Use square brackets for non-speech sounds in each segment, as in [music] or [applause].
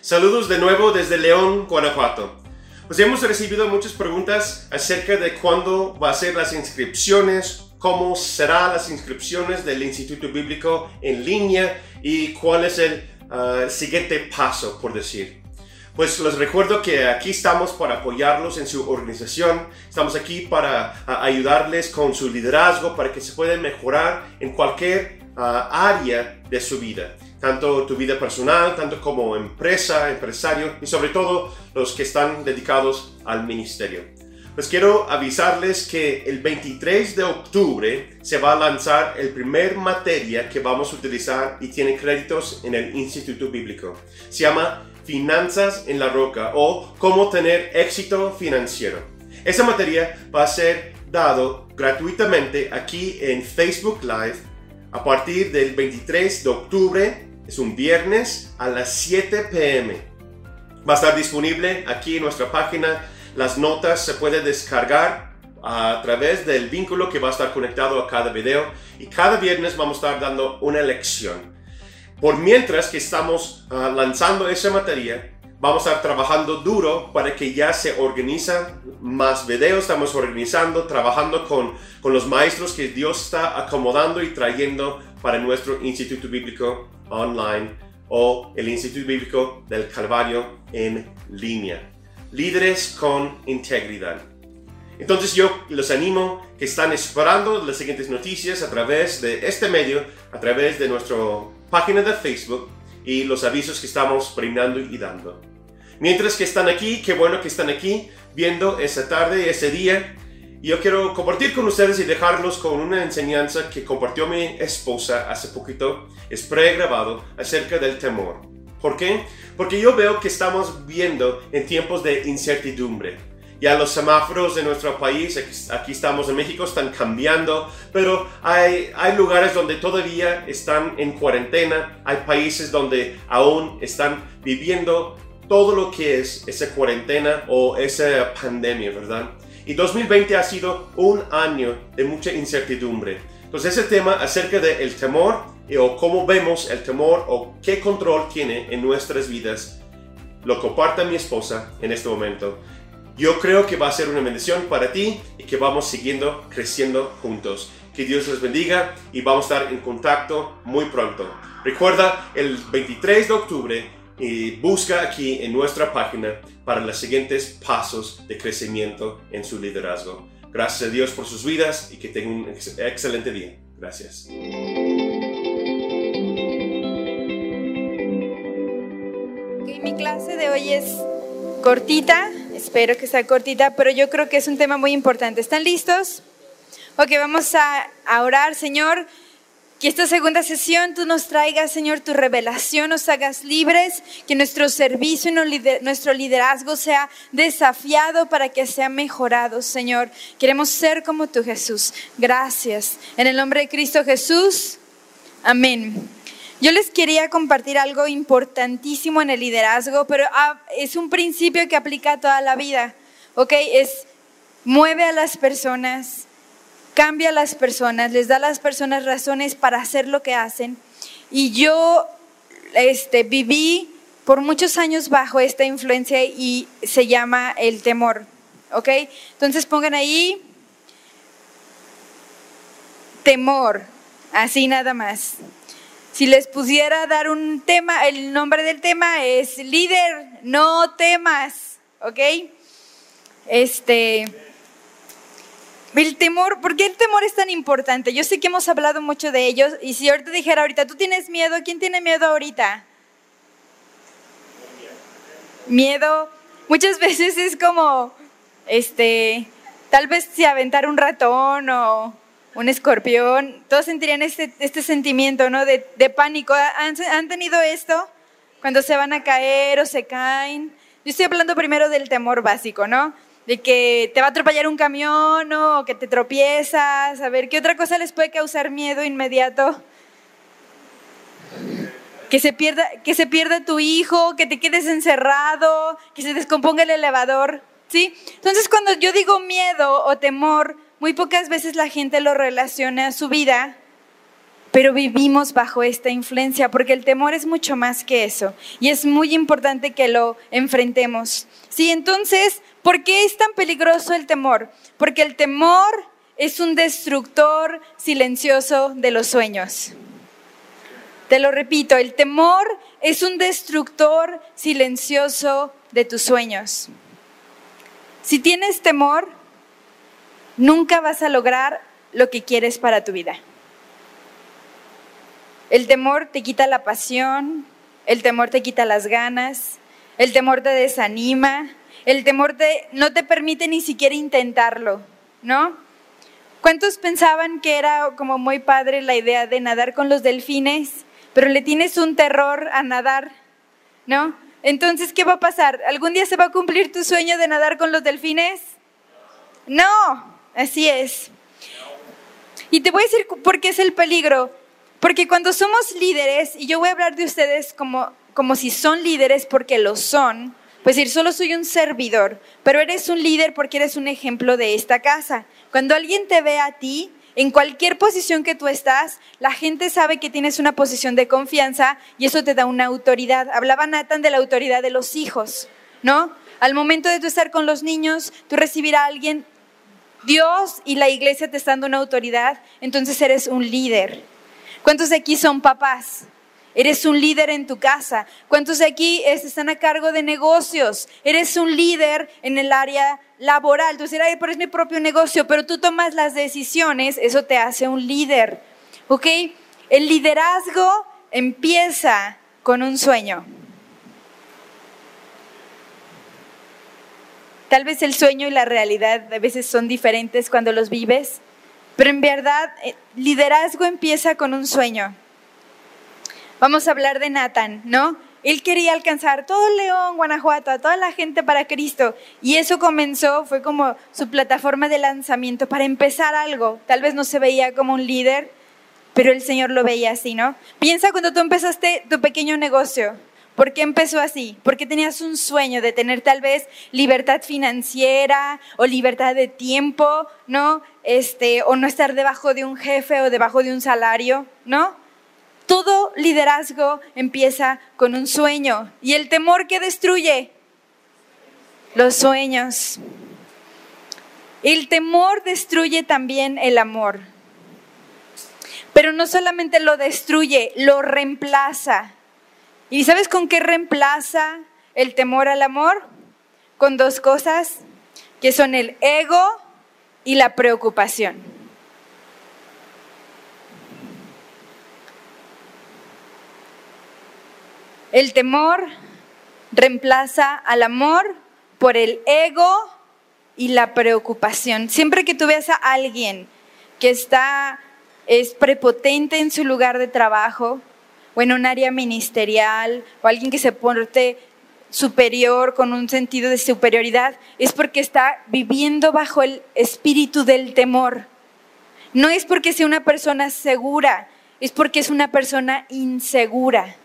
Saludos de nuevo desde León, Guanajuato. Pues hemos recibido muchas preguntas acerca de cuándo va a ser las inscripciones, cómo serán las inscripciones del Instituto Bíblico en línea y cuál es el ah, siguiente paso, por decir. Pues les recuerdo que aquí estamos para apoyarlos en su organización, estamos aquí para ah, ayudarles con su liderazgo, para que se puedan mejorar en cualquier ah, área de su vida tanto tu vida personal, tanto como empresa, empresario y sobre todo los que están dedicados al ministerio. Pues quiero avisarles que el 23 de octubre se va a lanzar el primer materia que vamos a utilizar y tiene créditos en el Instituto Bíblico. Se llama Finanzas en la Roca o Cómo tener éxito financiero. Esa materia va a ser dado gratuitamente aquí en Facebook Live a partir del 23 de octubre es un viernes a las 7 pm. Va a estar disponible aquí en nuestra página. Las notas se pueden descargar a través del vínculo que va a estar conectado a cada video y cada viernes vamos a estar dando una lección. Por mientras que estamos ah, lanzando esa materia, vamos a estar trabajando duro para que ya se organizan más videos, estamos organizando, trabajando con, con los maestros que Dios está acomodando y trayendo para nuestro Instituto Bíblico online o el Instituto Bíblico del Calvario en línea. Líderes con integridad. Entonces yo los animo que están esperando las siguientes noticias a través de este medio, a través de nuestra página de Facebook y los avisos que estamos brindando y dando. Mientras que están aquí, qué bueno que están aquí viendo esa tarde, ese día, yo quiero compartir con ustedes y dejarlos con una enseñanza que compartió mi esposa hace poquito. Es pregrabado acerca del temor. ¿Por qué? Porque yo veo que estamos viendo en tiempos de incertidumbre. Ya los semáforos de nuestro país, aquí estamos en México, están cambiando, pero hay, hay lugares donde todavía están en cuarentena, hay países donde aún están viviendo todo lo que es esa cuarentena o esa pandemia, ¿verdad? Y 2020 ha sido un año de mucha incertidumbre. Entonces ese tema acerca del el temor o cómo vemos el temor o qué control tiene en nuestras vidas, lo comparte mi esposa en este momento. Yo creo que va a ser una bendición para ti y que vamos siguiendo creciendo juntos. Que Dios les bendiga y vamos a estar en contacto muy pronto. Recuerda, el 23 de octubre y busca aquí en nuestra página para los siguientes pasos de crecimiento en su liderazgo. Gracias a Dios por sus vidas y que tengan un excelente día. Gracias. mi clase de hoy es cortita, espero que sea cortita, pero yo creo que es un tema muy importante. ¿Están listos? Ok, vamos a, a orar, Señor. Que esta segunda sesión tú nos traigas, Señor, tu revelación, nos hagas libres, que nuestro servicio y nuestro liderazgo sea desafiado para que sea mejorado, Señor. Queremos ser como tú, Jesús. Gracias. En el nombre de Cristo Jesús. Amén. Yo les quería compartir algo importantísimo en el liderazgo, pero ah, es un principio que aplica toda la vida. ¿Ok? Es mueve a las personas cambia a las personas, les da a las personas razones para hacer lo que hacen. Y yo este, viví por muchos años bajo esta influencia y se llama el temor. ¿Ok? Entonces pongan ahí temor, así nada más. Si les pusiera dar un tema, el nombre del tema es líder, no temas, ¿ok? Este, el temor, ¿por qué el temor es tan importante? Yo sé que hemos hablado mucho de ellos y si ahorita dijera ahorita, ¿tú tienes miedo? ¿Quién tiene miedo ahorita? Miedo. Muchas [laughs] veces es como, este, tal vez si aventar un ratón o un escorpión, todos sentirían este, este sentimiento, ¿no? De, de pánico. ¿Han, ¿Han tenido esto? Cuando se van a caer o se caen. Yo estoy hablando primero del temor básico, ¿no? De que te va a atropellar un camión o que te tropiezas, a ver, ¿qué otra cosa les puede causar miedo inmediato? Que se pierda, que se pierda tu hijo, que te quedes encerrado, que se descomponga el elevador, ¿sí? Entonces cuando yo digo miedo o temor, muy pocas veces la gente lo relaciona a su vida pero vivimos bajo esta influencia porque el temor es mucho más que eso y es muy importante que lo enfrentemos. Sí, entonces, ¿por qué es tan peligroso el temor? Porque el temor es un destructor silencioso de los sueños. Te lo repito, el temor es un destructor silencioso de tus sueños. Si tienes temor, nunca vas a lograr lo que quieres para tu vida. El temor te quita la pasión, el temor te quita las ganas, el temor te desanima, el temor te, no te permite ni siquiera intentarlo, ¿no? ¿Cuántos pensaban que era como muy padre la idea de nadar con los delfines, pero le tienes un terror a nadar, ¿no? Entonces, ¿qué va a pasar? ¿Algún día se va a cumplir tu sueño de nadar con los delfines? No, así es. Y te voy a decir por qué es el peligro. Porque cuando somos líderes, y yo voy a hablar de ustedes como, como si son líderes porque lo son, pues decir, solo soy un servidor, pero eres un líder porque eres un ejemplo de esta casa. Cuando alguien te ve a ti, en cualquier posición que tú estás, la gente sabe que tienes una posición de confianza y eso te da una autoridad. Hablaba Nathan de la autoridad de los hijos, ¿no? Al momento de tú estar con los niños, tú recibir a alguien, Dios y la iglesia te están dando una autoridad, entonces eres un líder. ¿Cuántos de aquí son papás? Eres un líder en tu casa. ¿Cuántos de aquí están a cargo de negocios? Eres un líder en el área laboral. Tú dirás, pero es mi propio negocio, pero tú tomas las decisiones, eso te hace un líder. ¿Ok? El liderazgo empieza con un sueño. Tal vez el sueño y la realidad a veces son diferentes cuando los vives, pero en verdad, eh, liderazgo empieza con un sueño. Vamos a hablar de Nathan, ¿no? Él quería alcanzar todo León, Guanajuato, a toda la gente para Cristo. Y eso comenzó, fue como su plataforma de lanzamiento para empezar algo. Tal vez no se veía como un líder, pero el Señor lo veía así, ¿no? Piensa cuando tú empezaste tu pequeño negocio. ¿Por qué empezó así? Porque tenías un sueño de tener tal vez libertad financiera o libertad de tiempo, ¿no? Este, o no estar debajo de un jefe o debajo de un salario, ¿no? Todo liderazgo empieza con un sueño. ¿Y el temor que destruye? Los sueños. El temor destruye también el amor. Pero no solamente lo destruye, lo reemplaza. ¿Y sabes con qué reemplaza el temor al amor? Con dos cosas, que son el ego y la preocupación. El temor reemplaza al amor por el ego y la preocupación. Siempre que tú veas a alguien que está es prepotente en su lugar de trabajo, o en un área ministerial o alguien que se porte superior con un sentido de superioridad, es porque está viviendo bajo el espíritu del temor. No es porque sea una persona segura, es porque es una persona insegura.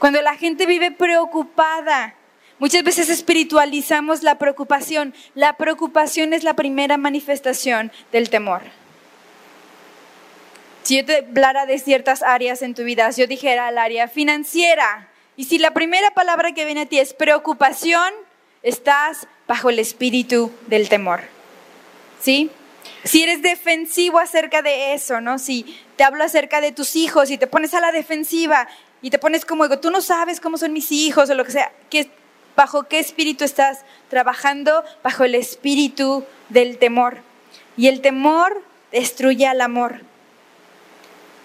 Cuando la gente vive preocupada, muchas veces espiritualizamos la preocupación. La preocupación es la primera manifestación del temor. Si yo te hablara de ciertas áreas en tu vida, si yo dijera el área financiera, y si la primera palabra que viene a ti es preocupación, estás bajo el espíritu del temor. ¿Sí? Si eres defensivo acerca de eso, ¿no? Si te hablo acerca de tus hijos y te pones a la defensiva y te pones como, tú no sabes cómo son mis hijos o lo que sea, ¿bajo qué espíritu estás trabajando? Bajo el espíritu del temor. Y el temor destruye al amor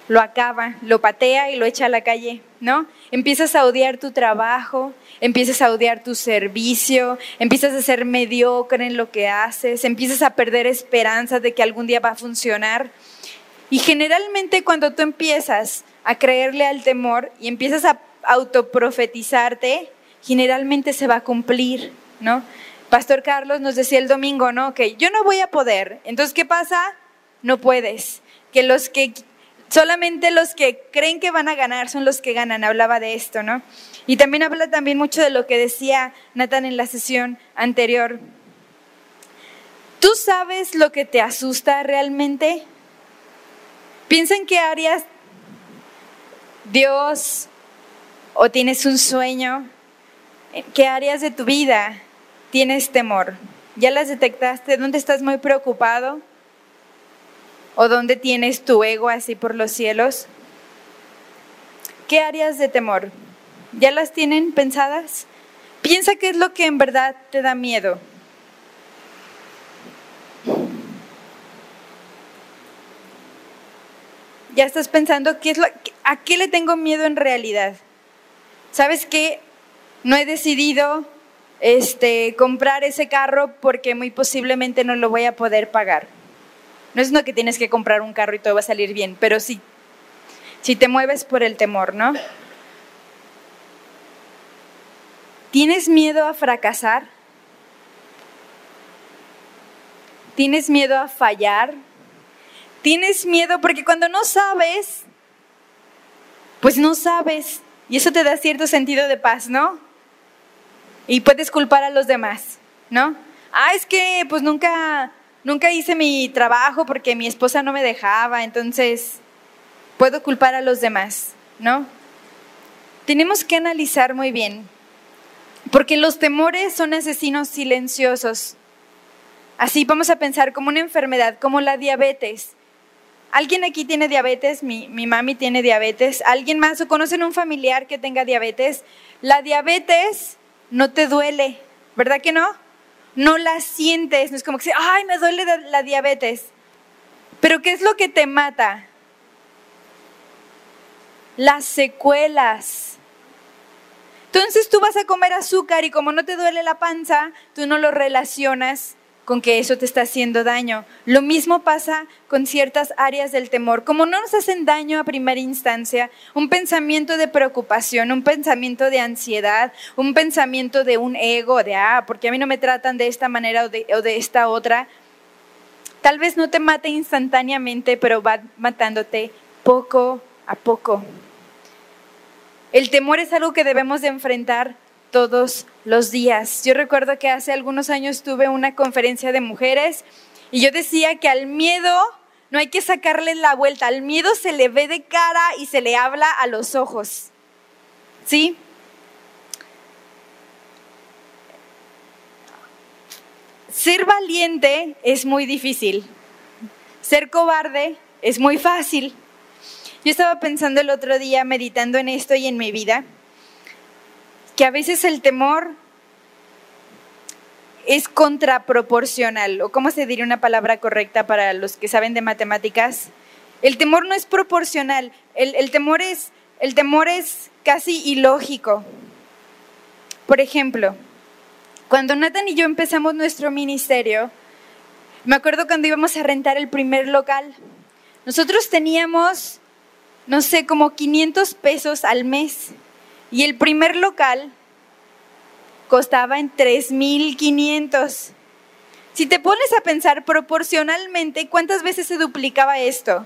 lo acaba, lo patea y lo echa a la calle, ¿no? Empiezas a odiar tu trabajo, empiezas a odiar tu servicio, empiezas a ser mediocre en lo que haces, empiezas a perder esperanza de que algún día va a funcionar. Y generalmente cuando tú empiezas a creerle al temor y empiezas a autoprofetizarte, generalmente se va a cumplir, ¿no? Pastor Carlos nos decía el domingo, ¿no? Que yo no voy a poder. Entonces, ¿qué pasa? No puedes. Que los que solamente los que creen que van a ganar son los que ganan. Hablaba de esto, ¿no? Y también habla también mucho de lo que decía Nathan en la sesión anterior. ¿Tú sabes lo que te asusta realmente? Piensa en qué áreas Dios o tienes un sueño, ¿en qué áreas de tu vida tienes temor? ¿Ya las detectaste? ¿Dónde estás muy preocupado? ¿O dónde tienes tu ego así por los cielos? ¿Qué áreas de temor? ¿Ya las tienen pensadas? Piensa qué es lo que en verdad te da miedo. Ya estás pensando qué es lo, a qué le tengo miedo en realidad. ¿Sabes qué? No he decidido este, comprar ese carro porque muy posiblemente no lo voy a poder pagar. No es no que tienes que comprar un carro y todo va a salir bien, pero sí, si te mueves por el temor, ¿no? ¿Tienes miedo a fracasar? ¿Tienes miedo a fallar? ¿Tienes miedo? Porque cuando no sabes, pues no sabes. Y eso te da cierto sentido de paz, ¿no? Y puedes culpar a los demás, ¿no? Ah, es que pues nunca, nunca hice mi trabajo porque mi esposa no me dejaba, entonces puedo culpar a los demás, ¿no? Tenemos que analizar muy bien, porque los temores son asesinos silenciosos. Así vamos a pensar como una enfermedad, como la diabetes. ¿Alguien aquí tiene diabetes? Mi, mi mami tiene diabetes. ¿Alguien más o conocen un familiar que tenga diabetes? La diabetes no te duele, ¿verdad que no? No la sientes, no es como que, ay, me duele la diabetes. Pero ¿qué es lo que te mata? Las secuelas. Entonces tú vas a comer azúcar y como no te duele la panza, tú no lo relacionas con que eso te está haciendo daño. Lo mismo pasa con ciertas áreas del temor. Como no nos hacen daño a primera instancia, un pensamiento de preocupación, un pensamiento de ansiedad, un pensamiento de un ego, de, ah, porque a mí no me tratan de esta manera o de, esta otra, tal vez no te mate instantáneamente, pero va matándote poco a poco. El temor es algo que debemos de enfrentar todos los días. Yo recuerdo que hace algunos años tuve una conferencia de mujeres y yo decía que al miedo no hay que sacarle la vuelta, al miedo se le ve de cara y se le habla a los ojos. ¿Sí? Ser valiente es muy difícil. Ser cobarde es muy fácil. Yo estaba pensando el otro día, meditando en esto y en mi vida, que a veces el temor es contraproporcional, o cómo se diría una palabra correcta para los que saben de matemáticas. El temor no es proporcional, el, temor, es, el temor es casi ilógico. Por ejemplo, cuando Nathan y yo empezamos nuestro ministerio, me acuerdo cuando íbamos a rentar el primer local, nosotros teníamos, no sé, como 500 pesos al mes. Y el primer local costaba en 3.500. Si te pones a pensar proporcionalmente, ¿cuántas veces se duplicaba esto?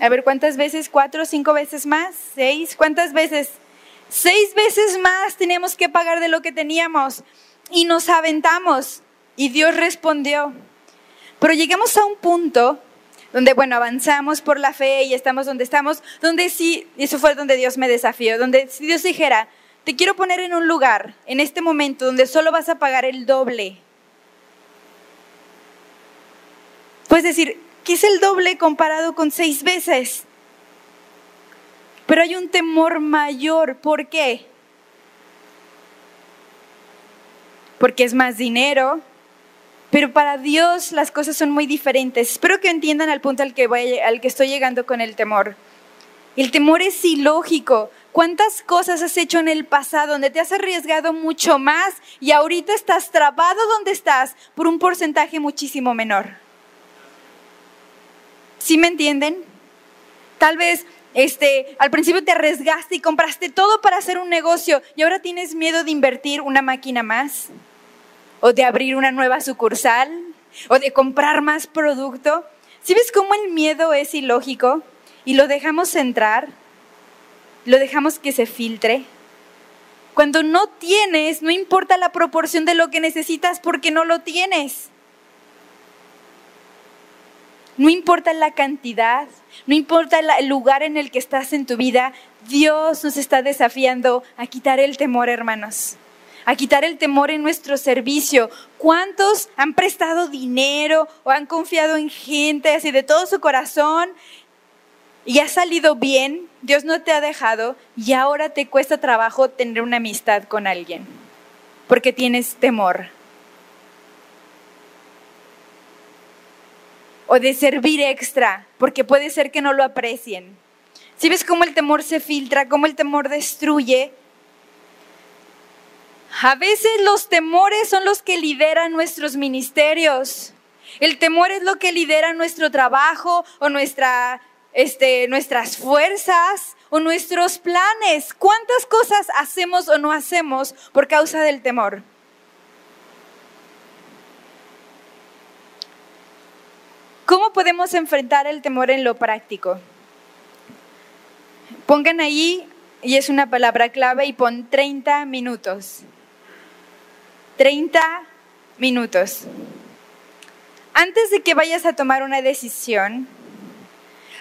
A ver, ¿cuántas veces? ¿Cuatro, cinco veces más? ¿Seis? ¿Cuántas veces? Seis veces más teníamos que pagar de lo que teníamos. Y nos aventamos. Y Dios respondió. Pero llegamos a un punto donde, bueno, avanzamos por la fe y estamos donde estamos, donde sí, y eso fue donde Dios me desafió, donde si Dios dijera, te quiero poner en un lugar, en este momento, donde solo vas a pagar el doble. Puedes decir, ¿qué es el doble comparado con seis veces? Pero hay un temor mayor, ¿por qué? Porque es más dinero, pero para Dios las cosas son muy diferentes. Espero que entiendan al punto al que, voy, al que estoy llegando con el temor. El temor es ilógico. ¿Cuántas cosas has hecho en el pasado donde te has arriesgado mucho más y ahorita estás trabado donde estás por un porcentaje muchísimo menor? ¿Sí me entienden? Tal vez este, al principio te arriesgaste y compraste todo para hacer un negocio y ahora tienes miedo de invertir una máquina más o de abrir una nueva sucursal o de comprar más producto. ¿Sí ves cómo el miedo es ilógico y lo dejamos entrar? ¿Lo dejamos que se filtre? Cuando no tienes, no importa la proporción de lo que necesitas porque no lo tienes. No importa la cantidad, no importa el lugar en el que estás en tu vida, Dios nos está desafiando a quitar el temor, hermanos a quitar el temor en nuestro servicio. ¿Cuántos han prestado dinero o han confiado en gente así de todo su corazón y ha salido bien? Dios no te ha dejado y ahora te cuesta trabajo tener una amistad con alguien porque tienes temor. O de servir extra, porque puede ser que no lo aprecien. Si ves cómo el temor se filtra, cómo el temor destruye, a veces los temores son los que lideran nuestros ministerios. El temor es lo que lidera nuestro trabajo o nuestra, este, nuestras fuerzas o nuestros planes. ¿Cuántas cosas hacemos o no hacemos por causa del temor? ¿Cómo podemos enfrentar el temor en lo práctico? Pongan ahí, y es una palabra clave, y pon 30 minutos. 30 minutos. Antes de que vayas a tomar una decisión,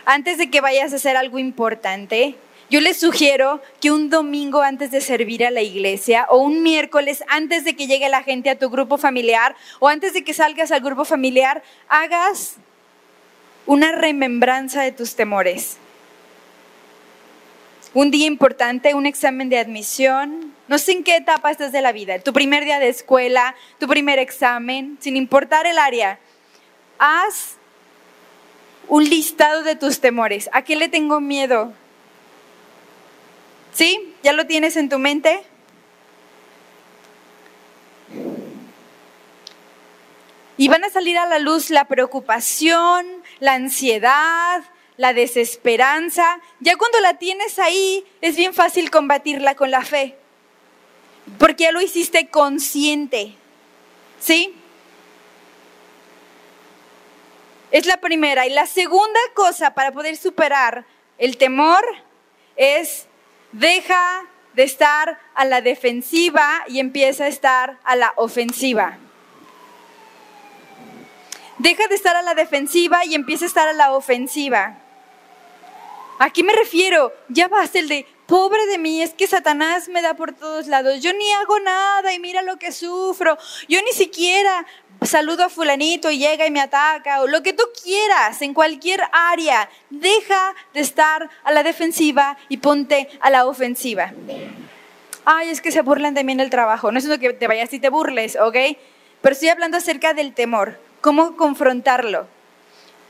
antes de que vayas a hacer algo importante, yo les sugiero que un domingo antes de servir a la iglesia o un miércoles antes de que llegue la gente a tu grupo familiar o antes de que salgas al grupo familiar, hagas una remembranza de tus temores un día importante, un examen de admisión, no sé en qué etapa estás de la vida, tu primer día de escuela, tu primer examen, sin importar el área, haz un listado de tus temores. ¿A qué le tengo miedo? ¿Sí? ¿Ya lo tienes en tu mente? Y van a salir a la luz la preocupación, la ansiedad, la desesperanza, ya cuando la tienes ahí es bien fácil combatirla con la fe, porque ya lo hiciste consciente, ¿sí? Es la primera. Y la segunda cosa para poder superar el temor es deja de estar a la defensiva y empieza a estar a la ofensiva. Deja de estar a la defensiva y empieza a estar a la ofensiva. ¿A qué me refiero? Ya basta el de, pobre de mí, es que Satanás me da por todos lados. Yo ni hago nada y mira lo que sufro. Yo ni siquiera saludo a fulanito y llega y me ataca o lo que tú quieras en cualquier área. Deja de estar a la defensiva y ponte a la ofensiva. Ay, es que se burlan de mí en el trabajo. No es lo que te vayas y te burles, ¿ok? Pero estoy hablando acerca del temor. ¿Cómo confrontarlo?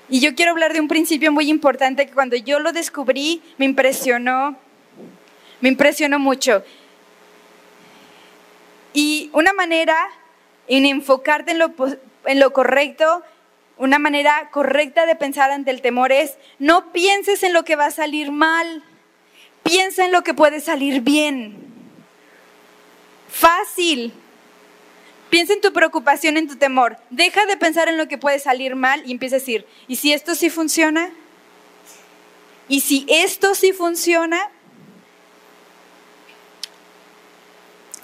Y yo quiero hablar de un principio muy importante que cuando yo lo descubrí me impresionó, me impresionó mucho. Y una manera en enfocarte en lo, en lo correcto, una manera correcta de pensar ante el temor es, no pienses en lo que va a salir mal, piensa en lo que puede salir bien. Fácil, Piensa en tu preocupación, en tu temor. Deja de pensar en lo que puede salir mal y empieza a decir, ¿y si esto sí funciona? ¿Y si esto sí funciona?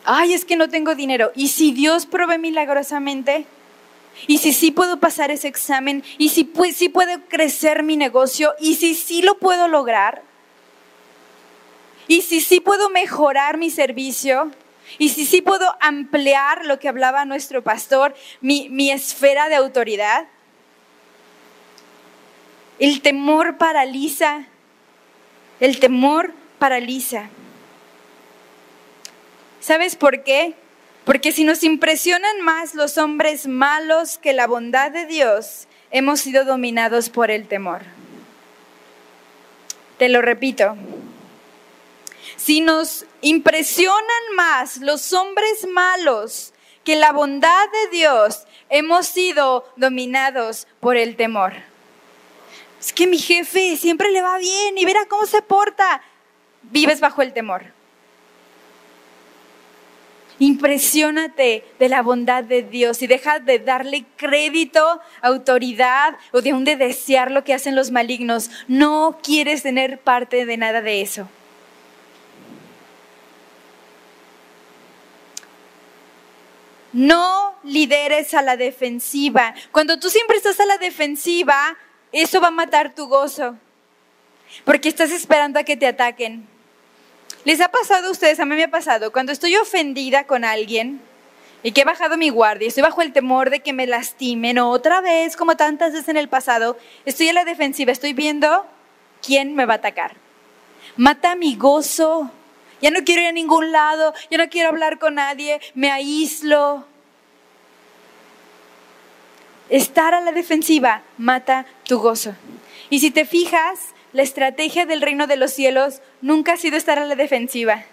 Ay, es que no tengo dinero. ¿Y si Dios provee milagrosamente? ¿Y si sí puedo pasar ese examen? ¿Y si sí puedo crecer mi negocio? ¿Y si sí lo puedo lograr? ¿Y si sí puedo mejorar mi servicio? Y si sí puedo ampliar lo que hablaba nuestro pastor, mi, mi esfera de autoridad. El temor paraliza. El temor paraliza. ¿Sabes por qué? Porque si nos impresionan más los hombres malos que la bondad de Dios, hemos sido dominados por el temor. Te lo repito, si nos impresionan más los hombres malos que la bondad de Dios, hemos sido dominados por el temor. Es que mi jefe siempre le va bien y verá cómo se porta. Vives bajo el temor. Impresiónate de la bondad de Dios y deja de darle crédito, autoridad o de un de desear lo que hacen los malignos. No quieres tener parte de nada de eso. No lideres a la defensiva. Cuando tú siempre estás a la defensiva, eso va a matar tu gozo, porque estás esperando a que te ataquen. ¿Les ha pasado a ustedes? A mí me ha pasado, cuando estoy ofendida con alguien y que he bajado mi guardia, estoy bajo el temor de que me lastimen otra vez, como tantas veces en el pasado, estoy en la defensiva, estoy viendo quién me va a atacar. Mata mi gozo. Ya no quiero ir a ningún lado, ya no quiero hablar con nadie, me aíslo. Estar a la defensiva mata tu gozo. Y si te fijas, la estrategia del reino de los cielos nunca ha sido estar a la defensiva.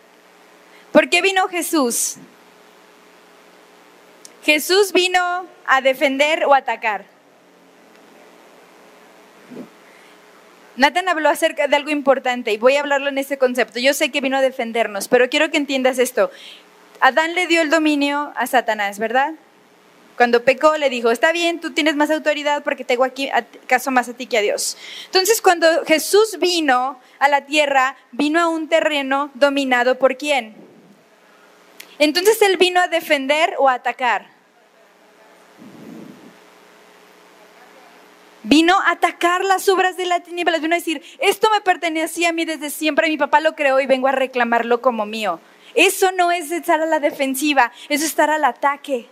¿Por qué vino Jesús? Jesús vino a defender o atacar. Nathan habló acerca de algo importante y voy a hablarlo en este concepto. Yo sé que vino a defendernos, pero quiero que entiendas esto. Adán le dio el dominio a Satanás, ¿verdad? Cuando pecó le dijo, está bien, tú tienes más autoridad porque tengo aquí caso más a ti que a Dios. Entonces cuando Jesús vino a la tierra, vino a un terreno dominado por quién? Entonces él vino a defender o a atacar. Vino a atacar las obras de la tiniebla, vino a decir, esto me pertenecía a mí desde siempre, mi papá lo creó y vengo a reclamarlo como mío. Eso no es estar a la defensiva, eso es estar al ataque.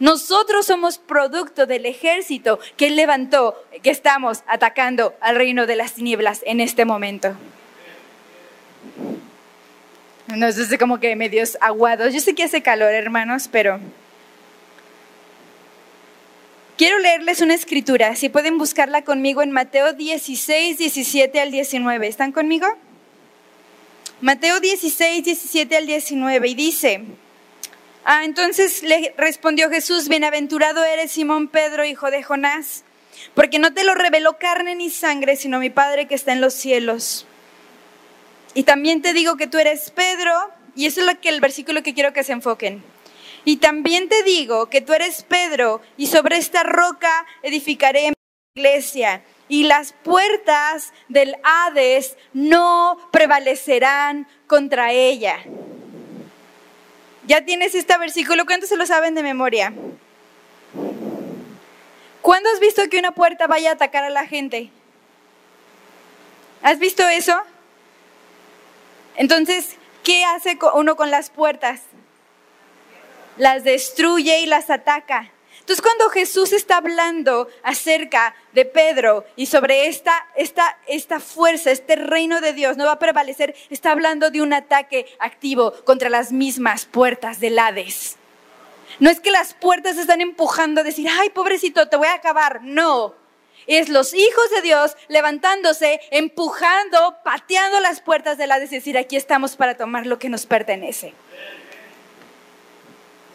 Nosotros somos producto del ejército que levantó, que estamos atacando al reino de las tinieblas en este momento. No sé como que medios aguados. Yo sé que hace calor, hermanos, pero quiero leerles una escritura. Si pueden buscarla conmigo en Mateo 16, 17 al 19. ¿Están conmigo? Mateo 16, 17 al 19. Y dice, Ah, entonces le respondió Jesús, bienaventurado eres Simón Pedro, hijo de Jonás, porque no te lo reveló carne ni sangre, sino mi Padre que está en los cielos. Y también te digo que tú eres Pedro, y eso es lo que el versículo que quiero que se enfoquen. Y también te digo que tú eres Pedro, y sobre esta roca edificaré mi iglesia, y las puertas del Hades no prevalecerán contra ella. ¿Ya tienes este versículo? ¿Cuántos se lo saben de memoria? ¿Cuándo has visto que una puerta vaya a atacar a la gente? ¿Has visto eso? Entonces, ¿qué hace uno con las puertas? Las destruye y las ataca. Entonces cuando Jesús está hablando acerca de Pedro y sobre esta, esta, esta fuerza, este reino de Dios no va a prevalecer, está hablando de un ataque activo contra las mismas puertas del Hades. No es que las puertas están empujando a decir, ay, pobrecito, te voy a acabar. No, es los hijos de Dios levantándose, empujando, pateando las puertas del Hades y decir, aquí estamos para tomar lo que nos pertenece.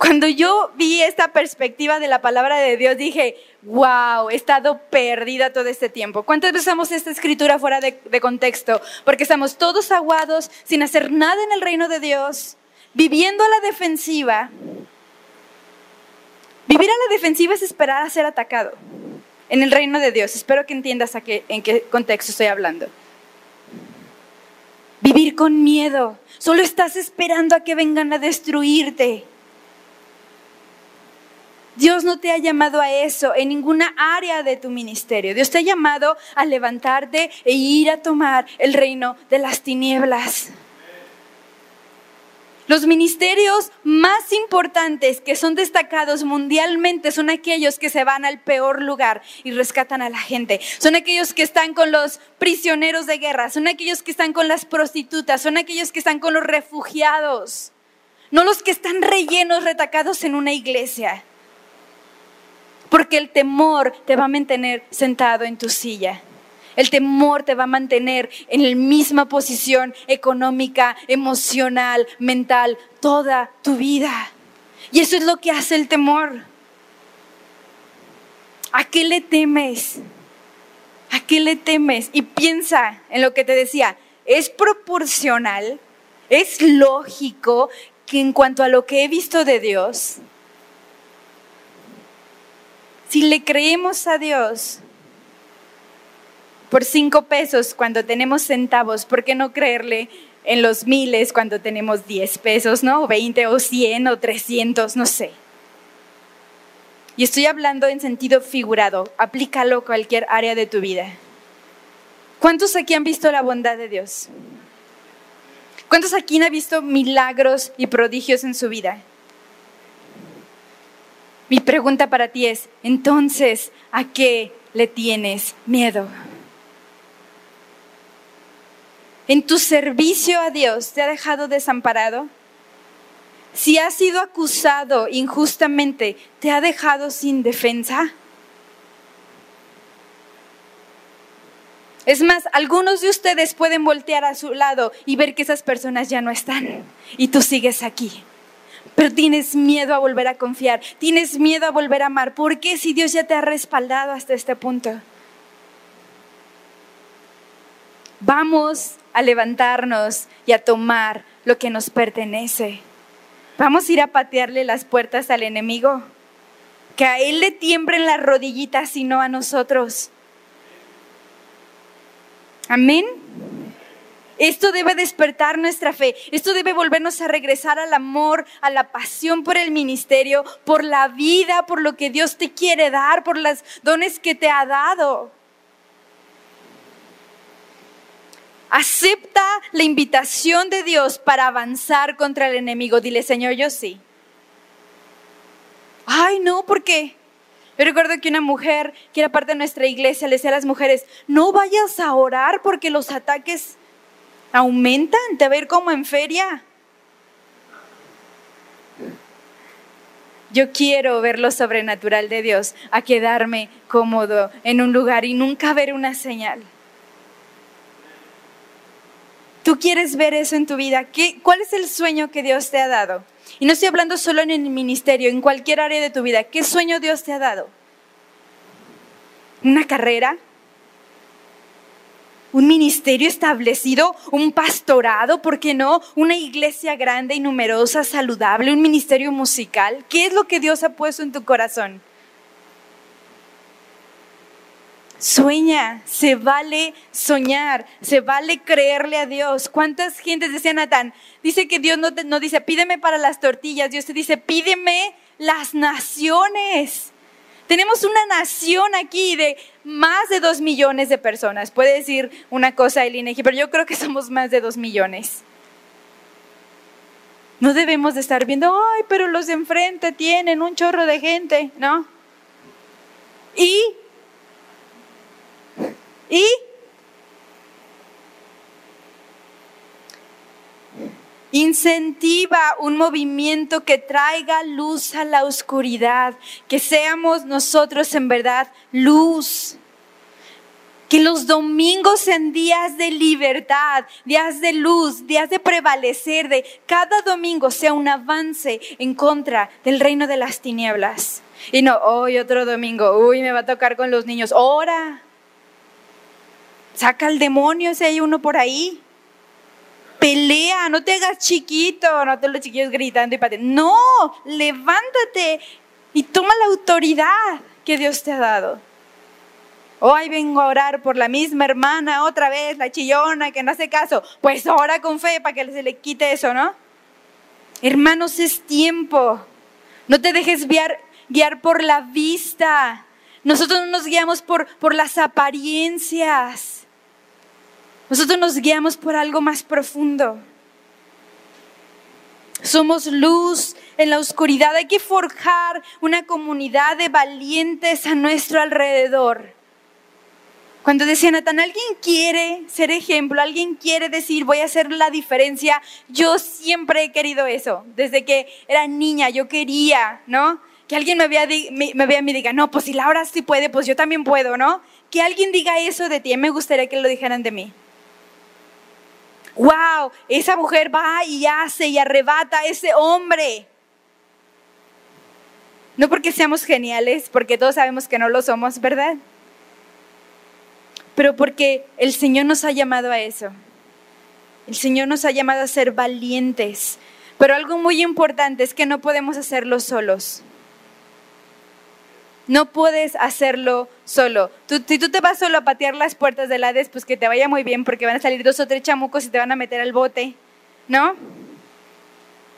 Cuando yo vi esta perspectiva de la palabra de Dios, dije, wow, he estado perdida todo este tiempo. ¿Cuántas veces usamos esta escritura fuera de, contexto? Porque estamos todos aguados, sin hacer nada en el reino de Dios, viviendo a la defensiva. Vivir a la defensiva es esperar a ser atacado en el reino de Dios. Espero que entiendas a qué, en qué contexto estoy hablando. Vivir con miedo. Solo estás esperando a que vengan a destruirte. Dios no te ha llamado a eso en ninguna área de tu ministerio. Dios te ha llamado a levantarte e ir a tomar el reino de las tinieblas. Los ministerios más importantes que son destacados mundialmente son aquellos que se van al peor lugar y rescatan a la gente. Son aquellos que están con los prisioneros de guerra, son aquellos que están con las prostitutas, son aquellos que están con los refugiados, no los que están rellenos, retacados en una iglesia porque el temor te va a mantener sentado en tu silla. El temor te va a mantener en la misma posición económica, emocional, mental, toda tu vida. Y eso es lo que hace el temor. ¿A qué le temes? ¿A qué le temes? Y piensa en lo que te decía. ¿Es proporcional? ¿Es lógico que en cuanto a lo que he visto de Dios, si le creemos a Dios por cinco pesos cuando tenemos centavos, ¿por qué no creerle en los miles cuando tenemos diez pesos, ¿no? O veinte o cien o trescientos, no sé. Y estoy hablando en sentido figurado. Aplícalo a cualquier área de tu vida. ¿Cuántos aquí han visto la bondad de Dios? ¿Cuántos aquí han visto milagros y prodigios en su vida? Mi pregunta para ti es, entonces, ¿a qué le tienes miedo? ¿En tu servicio a Dios te ha dejado desamparado? Si has sido acusado injustamente, ¿te ha dejado sin defensa? Es más, algunos de ustedes pueden voltear a su lado y ver que esas personas ya no están y tú sigues aquí. Pero tienes miedo a volver a confiar, tienes miedo a volver a amar. ¿Por qué si Dios ya te ha respaldado hasta este punto? Vamos a levantarnos y a tomar lo que nos pertenece. Vamos a ir a patearle las puertas al enemigo. Que a él le tiembren las rodillitas y no a nosotros. Amén. Esto debe despertar nuestra fe. Esto debe volvernos a regresar al amor, a la pasión por el ministerio, por la vida, por lo que Dios te quiere dar, por los dones que te ha dado. Acepta la invitación de Dios para avanzar contra el enemigo. Dile, Señor, yo sí. Ay, no, ¿por qué? Yo recuerdo que una mujer que era parte de nuestra iglesia le decía a las mujeres, no vayas a orar porque los ataques aumentan, te ver como en feria. Yo quiero ver lo sobrenatural de Dios, a quedarme cómodo en un lugar y nunca ver una señal. ¿Tú quieres ver eso en tu vida? ¿Qué, ¿Cuál es el sueño que Dios te ha dado? Y no estoy hablando solo en el ministerio, en cualquier área de tu vida. ¿Qué sueño Dios te ha dado? ¿Una carrera? Un ministerio establecido, un pastorado, ¿por qué no? Una iglesia grande y numerosa, saludable, un ministerio musical. ¿Qué es lo que Dios ha puesto en tu corazón? Sueña, se vale soñar, se vale creerle a Dios. ¿Cuántas gentes decía Natán? Dice que Dios no, no dice, pídeme para las tortillas, Dios te dice, pídeme las naciones. Tenemos una nación aquí de más de dos millones de personas. Puede decir una cosa el INEGI, pero yo creo que somos más de dos millones. No debemos de estar viendo, ay, pero los de enfrente tienen un chorro de gente, ¿no? Y, Incentiva un movimiento que traiga luz a la oscuridad, que seamos nosotros en verdad luz. Que los domingos sean días de libertad, días de luz, días de prevalecer, de cada domingo sea un avance en contra del reino de las tinieblas. Y no, hoy otro domingo, uy, me va a tocar con los niños. Ora, saca el demonio si hay uno por ahí pelea, no te hagas chiquito, no te los chiquillos gritando y pateando. No, levántate y toma la autoridad que Dios te ha dado. Hoy vengo a orar por la misma hermana otra vez, la chillona que no hace caso. Pues ora con fe para que se le quite eso, ¿no? Hermanos, es tiempo. No te dejes guiar, guiar por la vista. Nosotros no nos guiamos por, por las apariencias. Nosotros nos guiamos por algo más profundo. Somos luz en la oscuridad. Hay que forjar una comunidad de valientes a nuestro alrededor. Cuando decía Natán, alguien quiere ser ejemplo, alguien quiere decir, voy a hacer la diferencia. Yo siempre he querido eso. Desde que era niña, yo quería, ¿no? Que alguien me vea, me, me vea y me diga, no, pues si Laura sí puede, pues yo también puedo, ¿no? Que alguien diga eso de ti. Me gustaría que lo dijeran de mí wow, esa mujer va y hace y arrebata a ese hombre. No porque seamos geniales, porque todos sabemos que no lo somos, ¿verdad? Pero porque el Señor nos ha llamado a eso. El Señor nos ha llamado a ser valientes. Pero algo muy importante es que no podemos hacerlo solos. No puedes hacerlo solo. si tú te vas solo a patear las puertas del Hades, pues que te vaya muy bien porque van a salir dos o tres chamucos y te van a meter al bote, ¿no?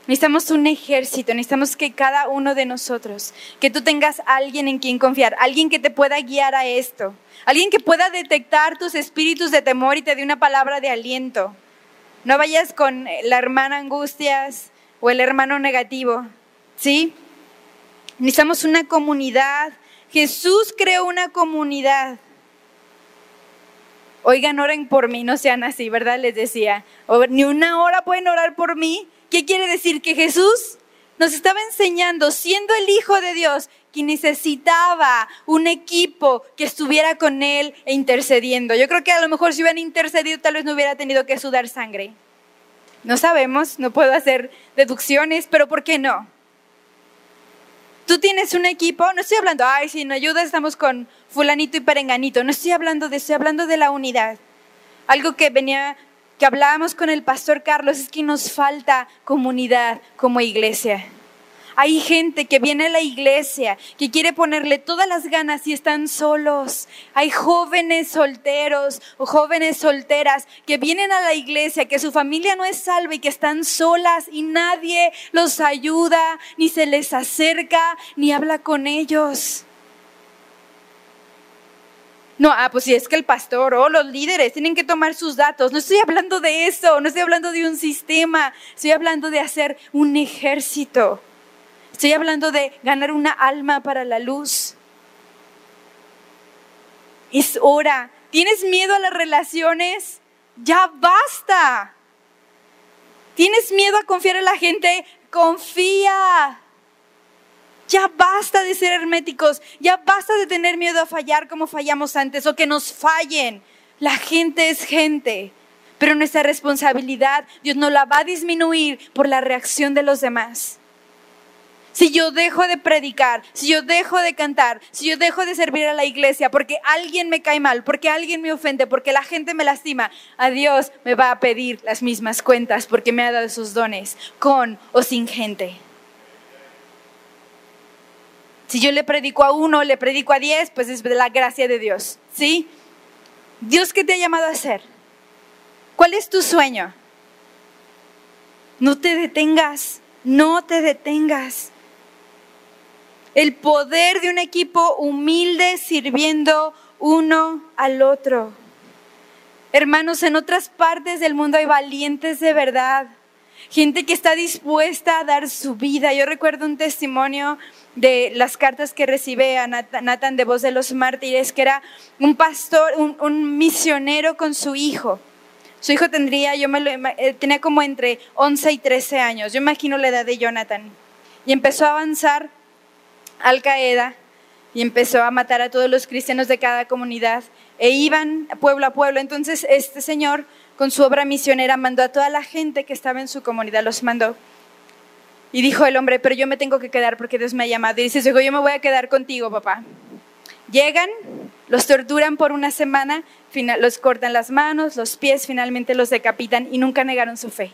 Necesitamos un ejército, necesitamos que cada uno de nosotros, que tú tengas alguien en quien confiar, alguien que te pueda guiar a esto, alguien que pueda detectar tus espíritus de temor y te dé una palabra de aliento. No vayas con la hermana angustias o el hermano negativo, ¿sí? Necesitamos una comunidad. Jesús creó una comunidad. Oigan, oren por mí, no sean así, ¿verdad? Les decía. ni una hora pueden orar por mí. ¿Qué quiere decir? Que Jesús nos estaba enseñando, siendo el Hijo de Dios, que necesitaba un equipo que estuviera con Él e intercediendo. Yo creo que a lo mejor si hubieran intercedido tal vez no hubiera tenido que sudar sangre. No sabemos, no puedo hacer deducciones, pero ¿por qué no? Tú tienes un equipo, no estoy hablando, ay, si no ayuda estamos con fulanito y perenganito, no estoy hablando de estoy hablando de la unidad. Algo que venía que hablábamos con el pastor Carlos es que nos falta comunidad como iglesia. Hay gente que viene a la iglesia, que quiere ponerle todas las ganas y están solos. Hay jóvenes solteros o jóvenes solteras que vienen a la iglesia, que su familia no es salva y que están solas y nadie los ayuda, ni se les acerca, ni habla con ellos. No, ah, pues si es que el pastor o los líderes tienen que tomar sus datos. No estoy hablando de eso, no estoy hablando de un sistema, estoy hablando de hacer un ejército. Estoy hablando de ganar una alma para la luz. Es hora. ¿Tienes miedo a las relaciones? Ya basta. ¿Tienes miedo a confiar en la gente? Confía. Ya basta de ser herméticos, ya basta de tener miedo a fallar como fallamos antes o que nos fallen. La gente es gente, pero nuestra responsabilidad Dios no la va a disminuir por la reacción de los demás. Si yo dejo de predicar, si yo dejo de cantar, si yo dejo de servir a la iglesia porque alguien me cae mal, porque alguien me ofende, porque la gente me lastima, a Dios me va a pedir las mismas cuentas porque me ha dado sus dones, con o sin gente. Si yo le predico a uno, le predico a diez, pues es de la gracia de Dios. ¿Sí? Dios, ¿qué te ha llamado a hacer? ¿Cuál es tu sueño? No te detengas, no te detengas. El poder de un equipo humilde sirviendo uno al otro. Hermanos, en otras partes del mundo hay valientes de verdad, gente que está dispuesta a dar su vida. Yo recuerdo un testimonio de las cartas que recibe a Nathan de Voz de los Mártires, que era un pastor, un, misionero con su hijo. Su hijo tendría, yo me lo, eh, tenía como entre 11 y 13 años. Yo imagino la edad de Jonathan. Y empezó a avanzar Al Qaeda y empezó a matar a todos los cristianos de cada comunidad. E iban pueblo a pueblo. Entonces este señor, con su obra misionera, mandó a toda la gente que estaba en su comunidad, los mandó y dijo el hombre, pero yo me tengo que quedar porque Dios me ha llamado. Y dice, yo me voy a quedar contigo, papá. Llegan, los torturan por una semana, los cortan las manos, los pies, finalmente los decapitan y nunca negaron su fe.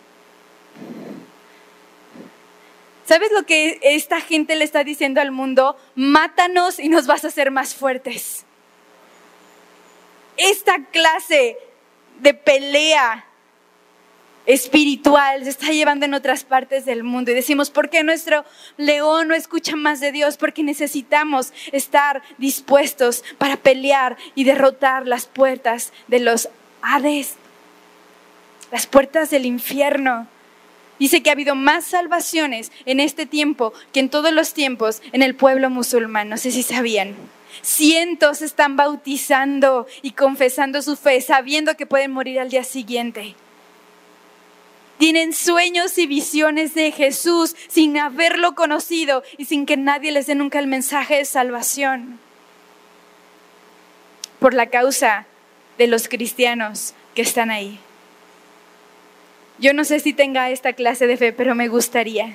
¿Sabes lo que esta gente le está diciendo al mundo? Mátanos y nos vas a hacer más fuertes. Esta clase de pelea espiritual se está llevando en otras partes del mundo. Y decimos, ¿por qué nuestro león no escucha más de Dios? Porque necesitamos estar dispuestos para pelear y derrotar las puertas de los Hades, las puertas del infierno. Dice que ha habido más salvaciones en este tiempo que en todos los tiempos en el pueblo musulmán. No sé si sabían. Cientos están bautizando y confesando su fe, sabiendo que pueden morir al día siguiente tienen sueños y visiones de Jesús sin haberlo conocido y sin que nadie les dé nunca el mensaje de salvación. Por la causa de los cristianos que están ahí. Yo no sé si tenga esta clase de fe, pero me gustaría.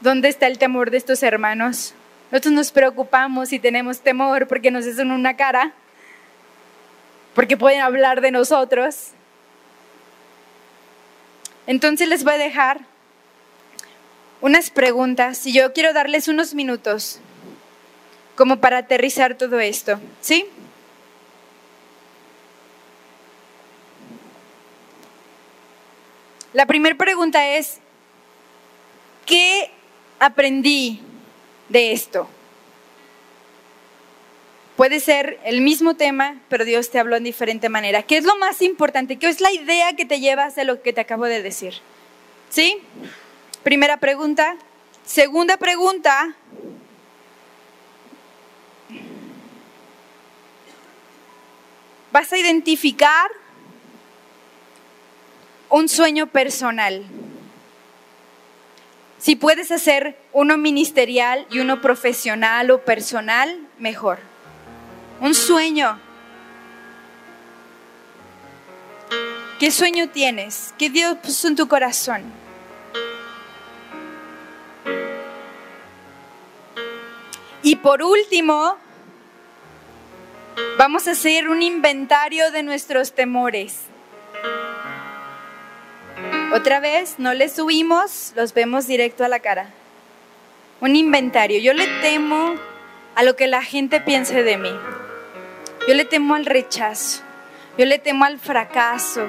¿Dónde está el temor de estos hermanos? Nosotros nos preocupamos y tenemos temor porque nos hacen una cara porque pueden hablar de nosotros. Entonces les voy a dejar unas preguntas y yo quiero darles unos minutos como para aterrizar todo esto, ¿sí? La primera pregunta es, ¿qué aprendí de esto? Puede ser el mismo tema, pero Dios te habló en diferente manera. ¿Qué es lo más importante? ¿Qué es la idea que te llevas de lo que te acabo de decir? ¿Sí? Primera pregunta. Segunda pregunta. Vas a identificar un sueño personal. Si puedes hacer uno ministerial y uno profesional o personal, mejor. Un sueño. ¿Qué sueño tienes? ¿Qué Dios puso en tu corazón? Y por último, vamos a hacer un inventario de nuestros temores. Otra vez, no le subimos, los vemos directo a la cara. Un inventario. Yo le temo a lo que la gente piense de mí. Yo le temo al rechazo. Yo le temo al fracaso.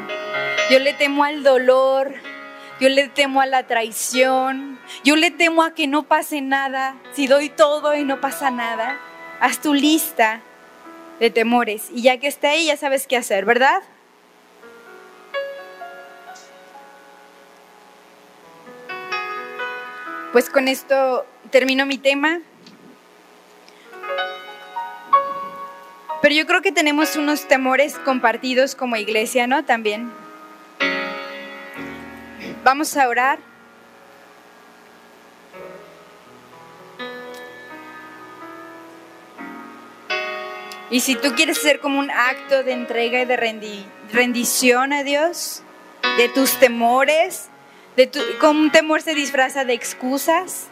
Yo le temo al dolor. Yo le temo a la traición. Yo le temo a que no pase nada. Si doy todo y no pasa nada. Haz tu lista de temores. Y ya que está ahí, ya sabes qué hacer, ¿verdad? Pues con esto termino mi tema. Pero yo creo que tenemos unos temores compartidos como iglesia, ¿no? También. Vamos a orar. Y si tú quieres hacer como un acto de entrega y de rendición a Dios, de tus temores, con un temor se disfraza de excusas.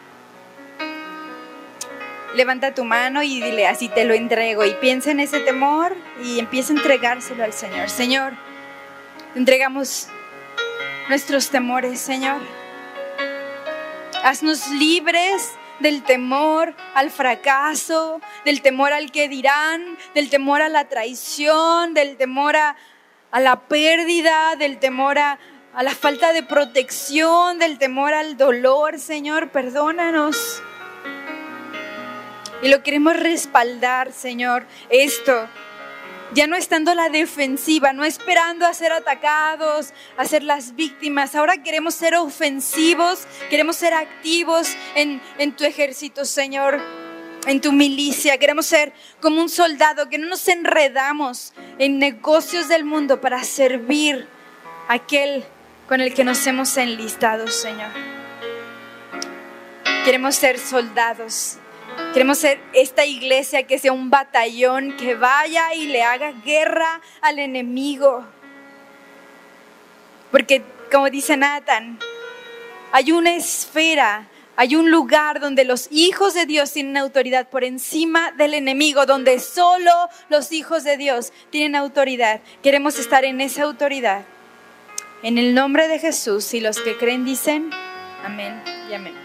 Levanta tu mano y dile, así te lo entrego. Y piensa en ese temor y empieza a entregárselo al Señor. Señor, entregamos nuestros temores, Señor. Haznos libres del temor al fracaso, del temor al que dirán, del temor a la traición, del temor a, a la pérdida, del temor a, a la falta de protección, del temor al dolor, Señor, perdónanos. Y lo queremos respaldar, Señor, esto. Ya no estando la defensiva, no esperando a ser atacados, a ser las víctimas. Ahora queremos ser ofensivos, queremos ser activos en, en tu ejército, Señor en tu milicia, queremos ser como un soldado, que no nos enredamos en negocios del mundo para servir a aquel con el que nos hemos enlistado, Señor. Queremos ser soldados. Queremos ser esta iglesia que sea un batallón que vaya y le haga guerra al enemigo. Porque, como dice Nathan, hay una esfera, hay un lugar donde los hijos de Dios tienen autoridad por encima del enemigo, donde solo los hijos de Dios tienen autoridad. Queremos estar en esa autoridad. En el nombre de Jesús y los que creen dicen amén y amén.